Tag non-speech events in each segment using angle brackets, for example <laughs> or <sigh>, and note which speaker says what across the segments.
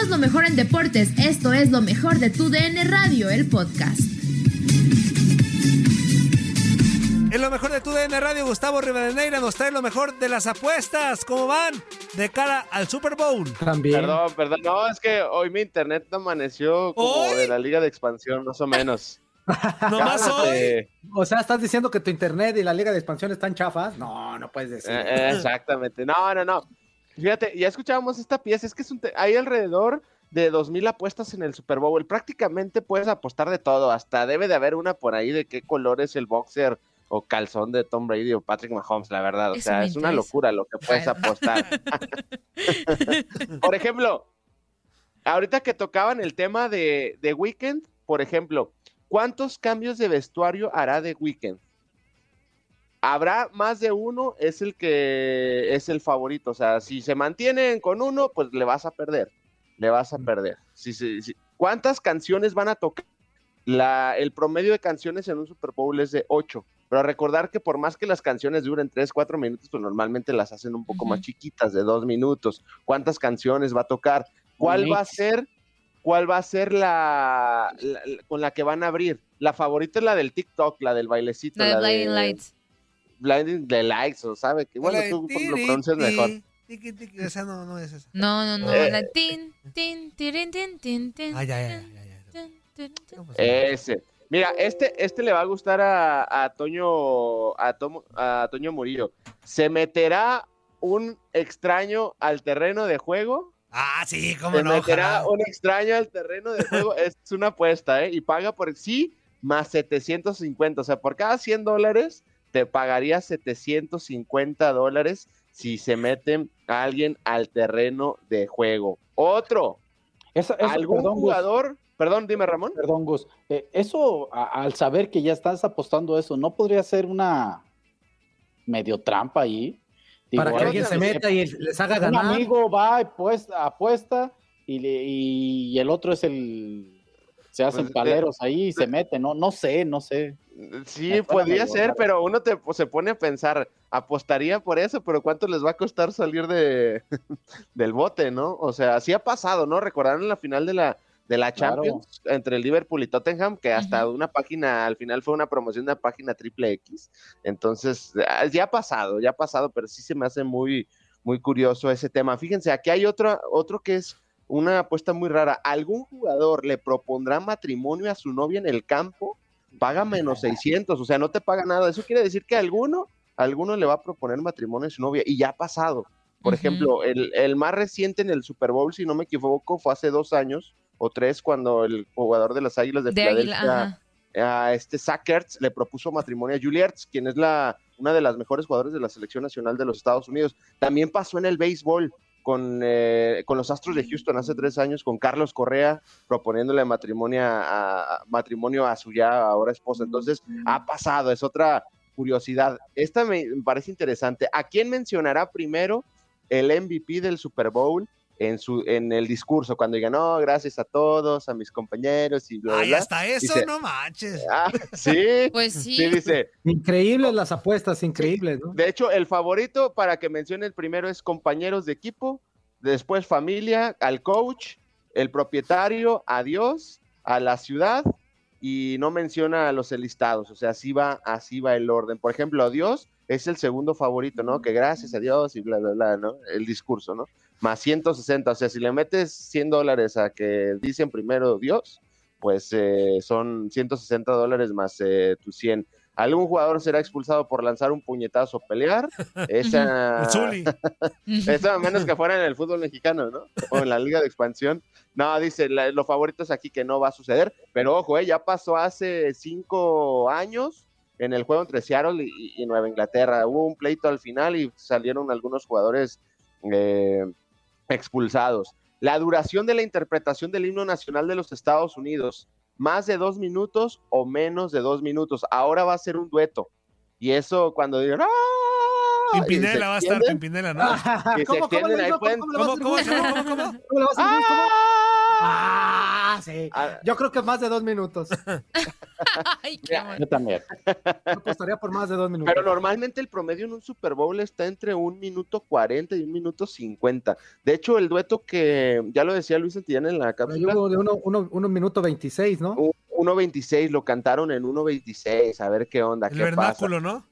Speaker 1: Somos lo mejor en deportes. Esto es lo mejor de tu DN Radio, el podcast.
Speaker 2: En lo mejor de tu DN Radio, Gustavo Rivadeneira nos trae lo mejor de las apuestas. ¿Cómo van? De cara al Super Bowl.
Speaker 3: También. Perdón, perdón. No, es que hoy mi internet amaneció como de la Liga de Expansión, más o menos. <laughs>
Speaker 2: ¿No más hoy?
Speaker 4: O sea, ¿estás diciendo que tu internet y la Liga de Expansión están chafas? No, no puedes decir.
Speaker 3: Eh, eh, exactamente. No, no, no. Fíjate, ya escuchábamos esta pieza. Es que es un hay alrededor de 2.000 apuestas en el Super Bowl. Prácticamente puedes apostar de todo. Hasta debe de haber una por ahí de qué color es el boxer o calzón de Tom Brady o Patrick Mahomes, la verdad. O sea, es una locura lo que puedes apostar. <laughs> por ejemplo, ahorita que tocaban el tema de, de Weekend, por ejemplo, ¿cuántos cambios de vestuario hará de Weekend? Habrá más de uno, es el que es el favorito. O sea, si se mantienen con uno, pues le vas a perder. Le vas a perder. Si, si, ¿Cuántas canciones van a tocar? La, el promedio de canciones en un Super Bowl es de 8. Pero recordar que por más que las canciones duren 3, 4 minutos, pues normalmente las hacen un poco más chiquitas, de 2 minutos. ¿Cuántas canciones va a tocar? ¿Cuál va a ser? ¿Cuál va a ser la, con la que van a abrir? La favorita es la del TikTok, la del bailecito.
Speaker 5: La de Blinding Lights.
Speaker 3: Blinding the Lights, o sabe que bueno, tú lo pronuncias mejor.
Speaker 2: esa no, no es esa.
Speaker 5: No, no, no. Eh. la tin, tin, tin, tin, tin, tin.
Speaker 2: Ay, ay, ay,
Speaker 3: Ese. Mira, este, este le va a gustar a, a Toño, a, a Toño Murillo. ¿Se meterá un extraño al terreno de juego?
Speaker 2: Ah, sí, cómo
Speaker 3: Se
Speaker 2: no.
Speaker 3: meterá un extraño al terreno de juego. <laughs> es una apuesta, ¿eh? Y paga por sí más 750. O sea, por cada 100 dólares te pagaría 750 dólares si se mete a alguien al terreno de juego. Otro. ¿Algún jugador? Perdón, dime Ramón.
Speaker 4: Perdón, Gus. Eh, eso, al saber que ya estás apostando eso, ¿no podría ser una medio trampa ahí?
Speaker 2: Para que alguien se meta y les haga ganar.
Speaker 4: Un amigo va, pues, apuesta y, y el otro es el... Se hacen pues, paleros ahí y se mete, ¿no? No sé, no sé.
Speaker 3: Sí, podría ser, pero uno te, se pone a pensar, apostaría por eso, pero ¿cuánto les va a costar salir de, <laughs> del bote, no? O sea, sí ha pasado, ¿no? Recordaron la final de la, de la Champions entre el Liverpool y Tottenham, que hasta una página, al final fue una promoción de una página triple X. Entonces, ah, ya ha pasado, ya ha pasado, pero sí se me hace muy, muy curioso ese tema. Fíjense, aquí hay otro, otro que es una apuesta muy rara. ¿Algún jugador le propondrá matrimonio a su novia en el campo? Paga menos <laughs> 600, o sea, no te paga nada. Eso quiere decir que alguno, alguno le va a proponer matrimonio a su novia y ya ha pasado. Por ejemplo, el, el, más reciente en el Super Bowl, si no me equivoco, fue hace dos años, o tres cuando el jugador de las Águilas de, Filadelfia, a este Sackerts, le propuso matrimonio a Juliet, quien es la una de las mejores jugadoras de la selección nacional de los Estados Unidos. También pasó en el béisbol con, eh, con los Astros de Houston hace tres años, con Carlos Correa proponiéndole matrimonio a, matrimonio a su ya ahora esposa. Entonces, ha pasado, es otra curiosidad. Esta me parece interesante. ¿A quién mencionará primero el MVP del Super Bowl? En su en el discurso cuando diga no gracias a todos a mis compañeros y bla,
Speaker 2: Ay, hasta eso dice, no manches
Speaker 3: ah, sí <laughs>
Speaker 5: pues sí.
Speaker 3: sí dice
Speaker 4: increíbles las apuestas increíbles ¿no?
Speaker 3: de hecho el favorito para que mencione el primero es compañeros de equipo después familia al coach el propietario a Dios a la ciudad y no menciona a los enlistados o sea así va así va el orden por ejemplo a Dios es el segundo favorito, ¿no? Que gracias a Dios y bla, bla, bla, ¿no? El discurso, ¿no? Más 160, o sea, si le metes 100 dólares a que dicen primero Dios, pues eh, son 160 dólares más eh, tus 100. ¿Algún jugador será expulsado por lanzar un puñetazo o pelear? <laughs> Esa... <laughs> Esa, a menos que fuera en el fútbol mexicano, ¿no? O en la Liga de Expansión. No, dice, la, los favoritos aquí que no va a suceder, pero ojo, eh, ya pasó hace cinco años en el juego entre Seattle y, y, Nueva Inglaterra. Hubo un pleito al final y salieron algunos jugadores eh, expulsados. La duración de la interpretación del himno nacional de los Estados Unidos, más de dos minutos o menos de dos minutos. Ahora va a ser un dueto. Y eso cuando digan, ¡ah!
Speaker 2: Pimpinela va a estar, Pimpinela, ¿no?
Speaker 3: Que se
Speaker 4: ¿Cómo, cómo
Speaker 3: extienden ahí pueden-
Speaker 4: ¿Cómo
Speaker 2: ¿Cómo, cómo,
Speaker 3: ¡Ah!
Speaker 4: Sí.
Speaker 3: Ah,
Speaker 4: Yo creo que más de dos minutos. <laughs>
Speaker 5: Ay, qué.
Speaker 4: Yo también.
Speaker 6: Yo apostaría por más de dos minutos.
Speaker 3: Pero normalmente el promedio en un Super Bowl está entre un minuto 40 y un minuto 50. De hecho, el dueto que ya lo decía Luis Santillán en la cápsula,
Speaker 6: hubo de uno, uno, uno minuto 26, ¿no?
Speaker 3: un- 1.26, lo cantaron en 1.26, a ver qué onda,
Speaker 2: El
Speaker 3: qué pasa.
Speaker 2: vernáculo, ¿no?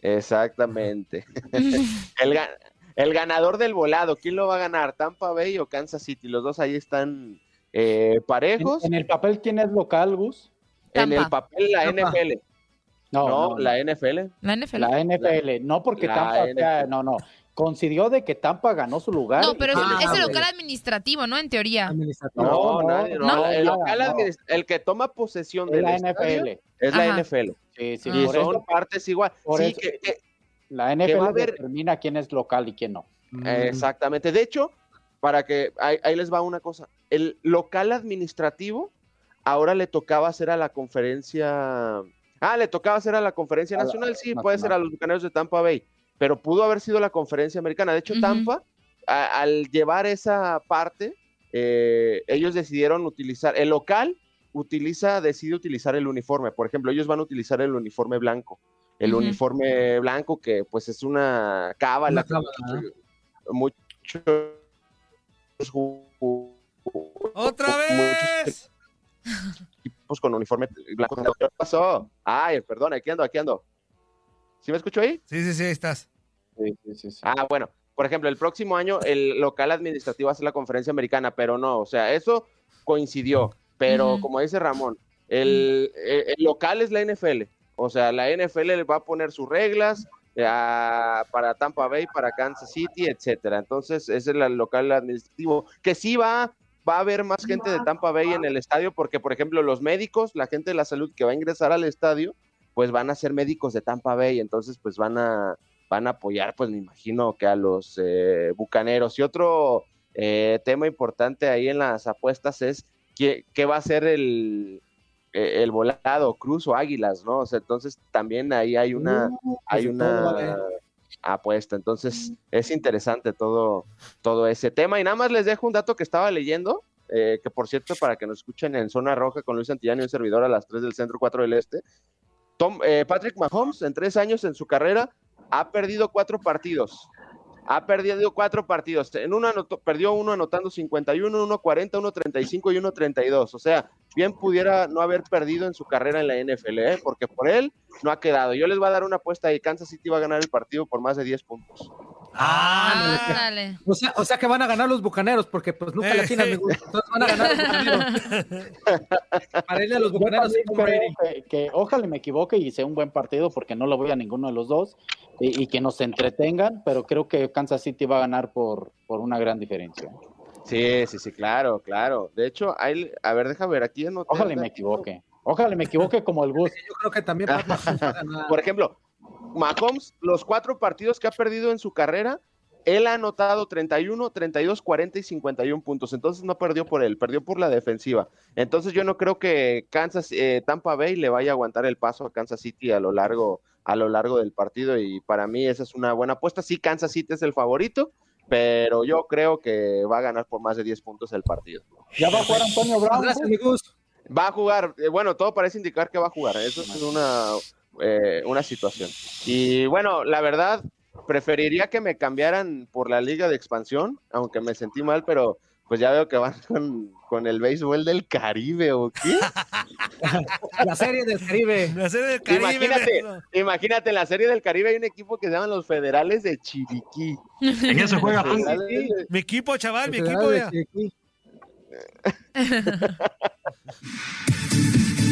Speaker 3: Exactamente. <laughs> el, el ganador del volado, ¿quién lo va a ganar? ¿Tampa Bay o Kansas City? Los dos ahí están eh, parejos.
Speaker 4: en el papel, ¿quién es local, Gus?
Speaker 3: En el papel, la
Speaker 6: Tampa.
Speaker 3: NFL.
Speaker 4: No,
Speaker 3: No,
Speaker 4: no,
Speaker 3: la NFL.
Speaker 5: La NFL.
Speaker 4: la NFL. No porque
Speaker 3: La
Speaker 4: Tampa sea- no, no. Coincidió de que Tampa ganó su lugar.
Speaker 5: No, pero es,
Speaker 6: Ah,
Speaker 5: es el local administrativo, ¿no? En teoría.
Speaker 6: Administrativo.
Speaker 3: No,
Speaker 4: No,
Speaker 3: nadie, no,
Speaker 4: no,
Speaker 3: el, local administ- el que toma posesión
Speaker 4: es
Speaker 3: del
Speaker 4: la
Speaker 3: estadio
Speaker 4: NFL.
Speaker 3: es la
Speaker 5: Ajá.
Speaker 3: NFL.
Speaker 4: Sí, sí.
Speaker 3: Y
Speaker 4: por
Speaker 3: son
Speaker 4: eso,
Speaker 3: partes igual.
Speaker 4: por
Speaker 3: Sí,
Speaker 4: eso.
Speaker 3: que- que-
Speaker 4: la NFL
Speaker 3: va a haber-
Speaker 4: determina quién es local y quién no.
Speaker 6: Mm.
Speaker 3: Exactamente. De hecho, para que ahí, ahí les va una cosa. El local administrativo ahora le tocaba hacer a la conferencia. Ah, le tocaba hacer a la conferencia
Speaker 4: A la-
Speaker 3: nacional. Sí,
Speaker 4: nacional.
Speaker 3: puede ser a los bucaneros de Tampa Bay, pero pudo haber sido la conferencia americana. De hecho. Tampa, a- al llevar esa parte, eh, ellos decidieron utilizar el local. Utiliza, decide utilizar el uniforme. Por ejemplo, ellos van a utilizar el uniforme blanco. El uniforme blanco que pues es una cábala. Muchos- muchos
Speaker 2: ¡Otra
Speaker 3: muchos
Speaker 2: vez!
Speaker 3: equipos con uniforme blanco. ¿Qué pasó? Ay, perdón, aquí ando, aquí ando. ¿Sí me escucho ahí?
Speaker 2: Sí, sí, sí, ahí estás.
Speaker 4: Sí, sí, sí, sí.
Speaker 3: Ah, bueno. Por ejemplo, el próximo año el local administrativo hace la conferencia americana, pero no, o sea, eso coincidió. Pero como dice Ramón, el, el- el local es la NFL. O sea, la NFL le va a poner sus reglas eh, a- para Tampa Bay, para Kansas City, etcétera. Entonces, ese es el local administrativo. Que sí va, va a haber más gente de Tampa Bay en el estadio, porque, por ejemplo, los médicos, la gente de la salud que va a ingresar al estadio, pues van a ser médicos de Tampa Bay, entonces pues van a, van a apoyar, pues me imagino que a los eh, bucaneros. Y otro eh, tema importante ahí en las apuestas es qué, qué va a ser el, eh, el volado, cruz o águilas, ¿no? O sea, entonces también ahí hay una, hay
Speaker 6: pues,
Speaker 3: una
Speaker 6: vale.
Speaker 3: apuesta. Entonces es interesante todo, todo ese tema. Y nada más les dejo un dato que estaba leyendo, eh, que por cierto, para que nos escuchen en Zona Roja con Luis Santillán y un servidor a las 3 del centro, 4 del este. Tom, eh, Patrick Mahomes, en tres años en su carrera, ha perdido cuatro partidos. Ha perdido cuatro partidos. En uno anotó- perdió uno anotando 51, uno 40, uno 35 y uno 32. O sea, bien pudiera no haber perdido en su carrera en la NFL, ¿eh? porque por él no ha quedado. Yo les voy a dar una apuesta y Kansas City va a ganar el partido por más de 10 puntos.
Speaker 2: ¡Ah!
Speaker 5: Ándale.
Speaker 6: O sea, o sea que van a ganar los bucaneros, porque pues nunca
Speaker 2: Eh.
Speaker 6: le atinan, amigo. Entonces van a ganar los bucaneros. <laughs> Para irle a los bucaneros
Speaker 4: que, que ojalá me equivoque y sea un buen partido porque no lo voy a ninguno de los dos y, y que nos entretengan, pero creo que Kansas City va a ganar por, por una gran diferencia.
Speaker 3: Sí, sí, sí, claro, claro. De hecho, ahí, a ver, deja ver aquí.
Speaker 4: Ojalá me equivoque. Ojalá me equivoque como el Gus.
Speaker 6: Yo creo que también. <laughs>
Speaker 3: Por ejemplo, Mahomes, los cuatro partidos que ha perdido en su carrera, él ha anotado 31, 32, 40 y 51 puntos. Entonces no perdió por él, perdió por la defensiva. Entonces yo no creo que Kansas, eh, Tampa Bay le vaya a aguantar el paso a Kansas City a lo largo, a lo largo del partido. Y para mí esa es una buena apuesta. Sí, Kansas City es el favorito, pero yo creo que va a ganar por más de 10 puntos el partido.
Speaker 4: Ya va a jugar Antonio Brown.
Speaker 6: Gracias, amigos.
Speaker 3: Va a jugar, eh, bueno, todo parece indicar que va a jugar. Eso es una, eh, una situación. Y bueno, la verdad, preferiría que me cambiaran por la liga de expansión, aunque me sentí mal, pero pues ya veo que van con, con el béisbol del Caribe, ¿o qué? <laughs>
Speaker 6: La serie del Caribe.
Speaker 2: La serie del Caribe.
Speaker 3: Imagínate,
Speaker 2: ¿no?
Speaker 3: imagínate, en la serie del Caribe hay un equipo que se llaman los Federales de Chiriquí.
Speaker 7: En eso juega
Speaker 3: de-
Speaker 2: Mi equipo, chaval, mi equipo. ya. <laughs>